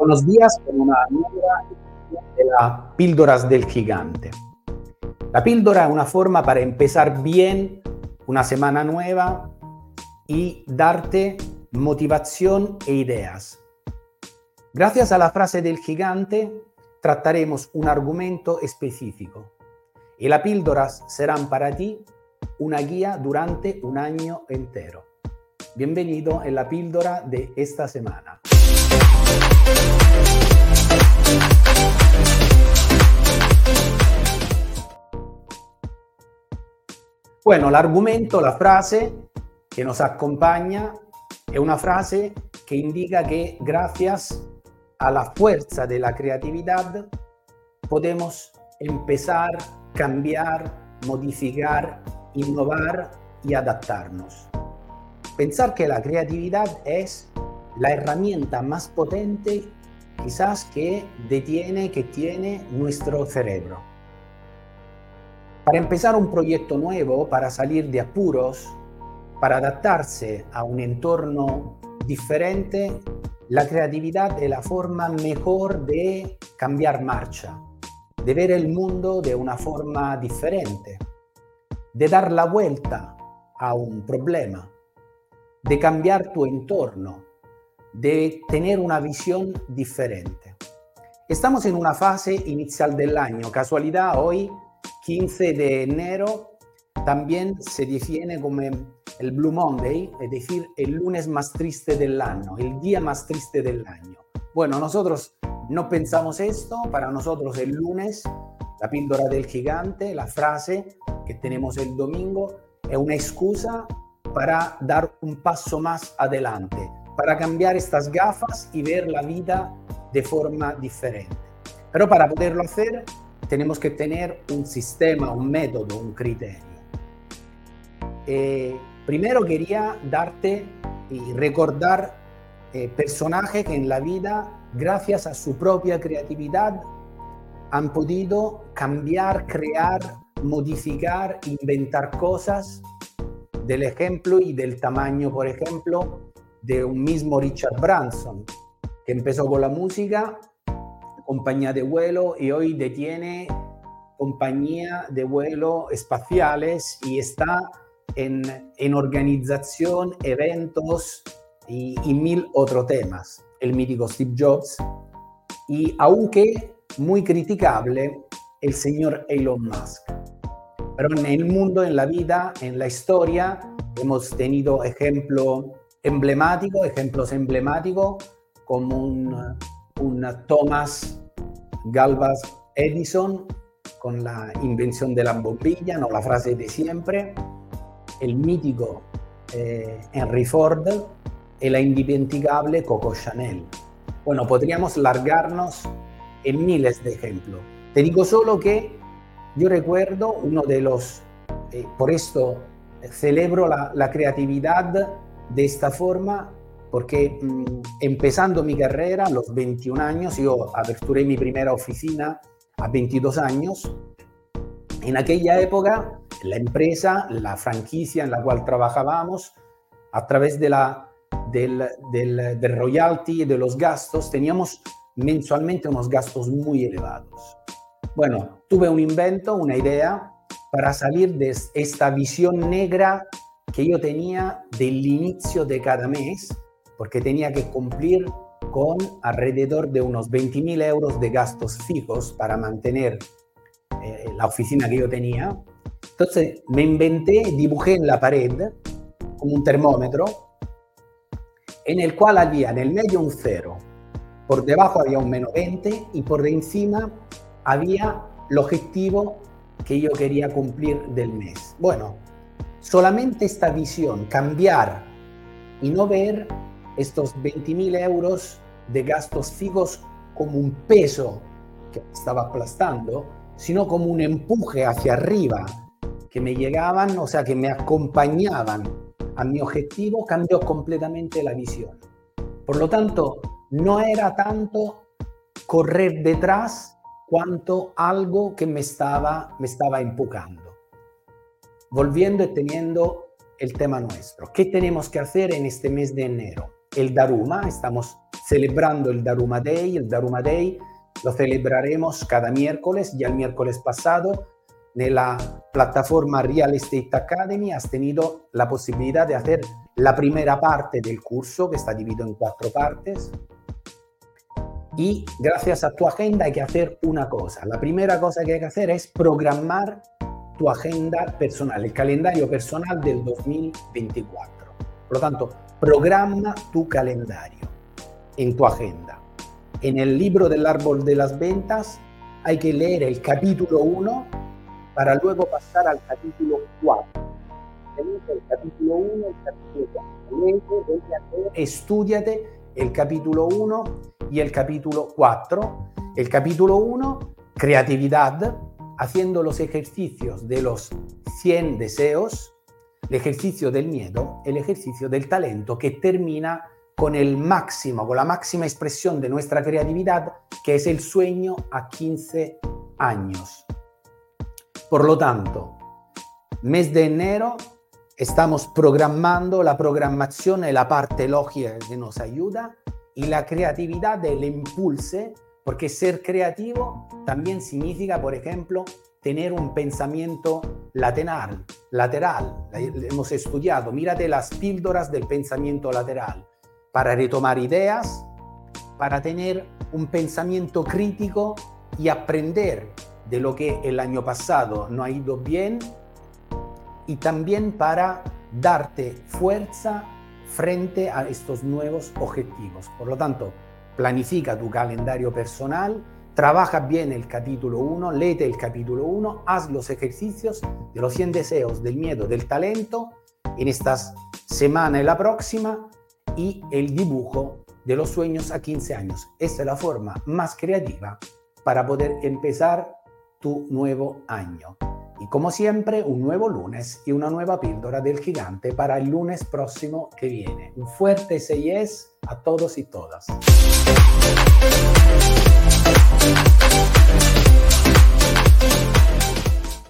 Buenos días con una nueva de las píldoras del gigante. La píldora es una forma para empezar bien una semana nueva y darte motivación e ideas. Gracias a la frase del gigante trataremos un argumento específico y las píldoras serán para ti una guía durante un año entero. Bienvenido en la píldora de esta semana. Bueno, el argumento, la frase que nos acompaña es una frase que indica que gracias a la fuerza de la creatividad podemos empezar, cambiar, modificar, innovar y adaptarnos. Pensar que la creatividad es la herramienta más potente quizás que detiene, que tiene nuestro cerebro. Para empezar un proyecto nuevo, para salir de apuros, para adaptarse a un entorno diferente, la creatividad es la forma mejor de cambiar marcha, de ver el mundo de una forma diferente, de dar la vuelta a un problema, de cambiar tu entorno, de tener una visión diferente. Estamos en una fase inicial del año, casualidad hoy 15 de enero también se define como el Blue Monday, es decir, el lunes más triste del año, el día más triste del año. Bueno, nosotros no pensamos esto, para nosotros el lunes, la píldora del gigante, la frase que tenemos el domingo, es una excusa para dar un paso más adelante, para cambiar estas gafas y ver la vida de forma diferente. Pero para poderlo hacer tenemos que tener un sistema, un método, un criterio. Eh, primero quería darte y recordar eh, personajes que en la vida, gracias a su propia creatividad, han podido cambiar, crear, modificar, inventar cosas del ejemplo y del tamaño, por ejemplo, de un mismo Richard Branson, que empezó con la música, compañía de vuelo, y hoy detiene compañía de vuelo espaciales y está en, en organización, eventos y, y mil otros temas. El mítico Steve Jobs. Y aunque muy criticable, el señor Elon Musk. Pero en el mundo, en la vida, en la historia, hemos tenido ejemplos emblemáticos, ejemplos emblemáticos como un, un Thomas Galvas Edison con la invención de la bombilla, no la frase de siempre, el mítico eh, Henry Ford y la indimenticable Coco Chanel. Bueno, podríamos largarnos en miles de ejemplos. Te digo solo que yo recuerdo uno de los, eh, por esto celebro la, la, creatividad de esta forma, porque mmm, empezando mi carrera a los 21 años, yo aperturé mi primera oficina a 22 años. En aquella época, la empresa, la franquicia en la cual trabajábamos, a través de la, del, del, del royalty y de los gastos, teníamos mensualmente unos gastos muy elevados. Bueno, tuve un invento, una idea para salir de esta visión negra que yo tenía del inicio de cada mes, porque tenía que cumplir con alrededor de unos 20 mil euros de gastos fijos para mantener eh, la oficina que yo tenía. Entonces me inventé, dibujé en la pared como un termómetro en el cual había en el medio un cero, por debajo había un menos 20 y por encima había el objetivo que yo quería cumplir del mes. Bueno, solamente esta visión, cambiar y no ver estos 20.000 euros de gastos fijos como un peso que estaba aplastando, sino como un empuje hacia arriba que me llegaban, o sea, que me acompañaban a mi objetivo, cambió completamente la visión. Por lo tanto, no era tanto correr detrás cuanto algo que me estaba, me estaba empujando. Volviendo y teniendo el tema nuestro. ¿Qué tenemos que hacer en este mes de enero? el Daruma, estamos celebrando el Daruma Day. El Daruma Day lo celebraremos cada miércoles. Ya el miércoles pasado, en la plataforma Real Estate Academy, has tenido la posibilidad de hacer la primera parte del curso, que está dividido en cuatro partes. Y gracias a tu agenda hay que hacer una cosa. La primera cosa que hay que hacer es programar tu agenda personal, el calendario personal del 2024. Por lo tanto, programa tu calendario en tu agenda. En el libro del árbol de las ventas hay que leer el capítulo 1 para luego pasar al capítulo 4. El capítulo 1, el capítulo 4. Estudiate el capítulo 1 y el capítulo 4. El capítulo 1, creatividad, haciendo los ejercicios de los 100 deseos, el ejercicio del miedo, el ejercicio del talento que termina con el máximo, con la máxima expresión de nuestra creatividad, que es el sueño a 15 años. Por lo tanto, mes de enero estamos programando la programación la parte lógica que nos ayuda y la creatividad del impulse, porque ser creativo también significa, por ejemplo, tener un pensamiento lateral, lateral. Hemos estudiado, mírate las píldoras del pensamiento lateral para retomar ideas, para tener un pensamiento crítico y aprender de lo que el año pasado no ha ido bien y también para darte fuerza frente a estos nuevos objetivos. Por lo tanto, planifica tu calendario personal, trabaja bien el capítulo 1, léete el capítulo 1, haz los ejercicios de los 100 deseos, del miedo, del talento en estas semanas y la próxima y el dibujo de los sueños a 15 años. Esta es la forma más creativa para poder empezar tu nuevo año. Y como siempre, un nuevo lunes y una nueva píldora del gigante para el lunes próximo que viene. Un fuerte 6 a todos y todas.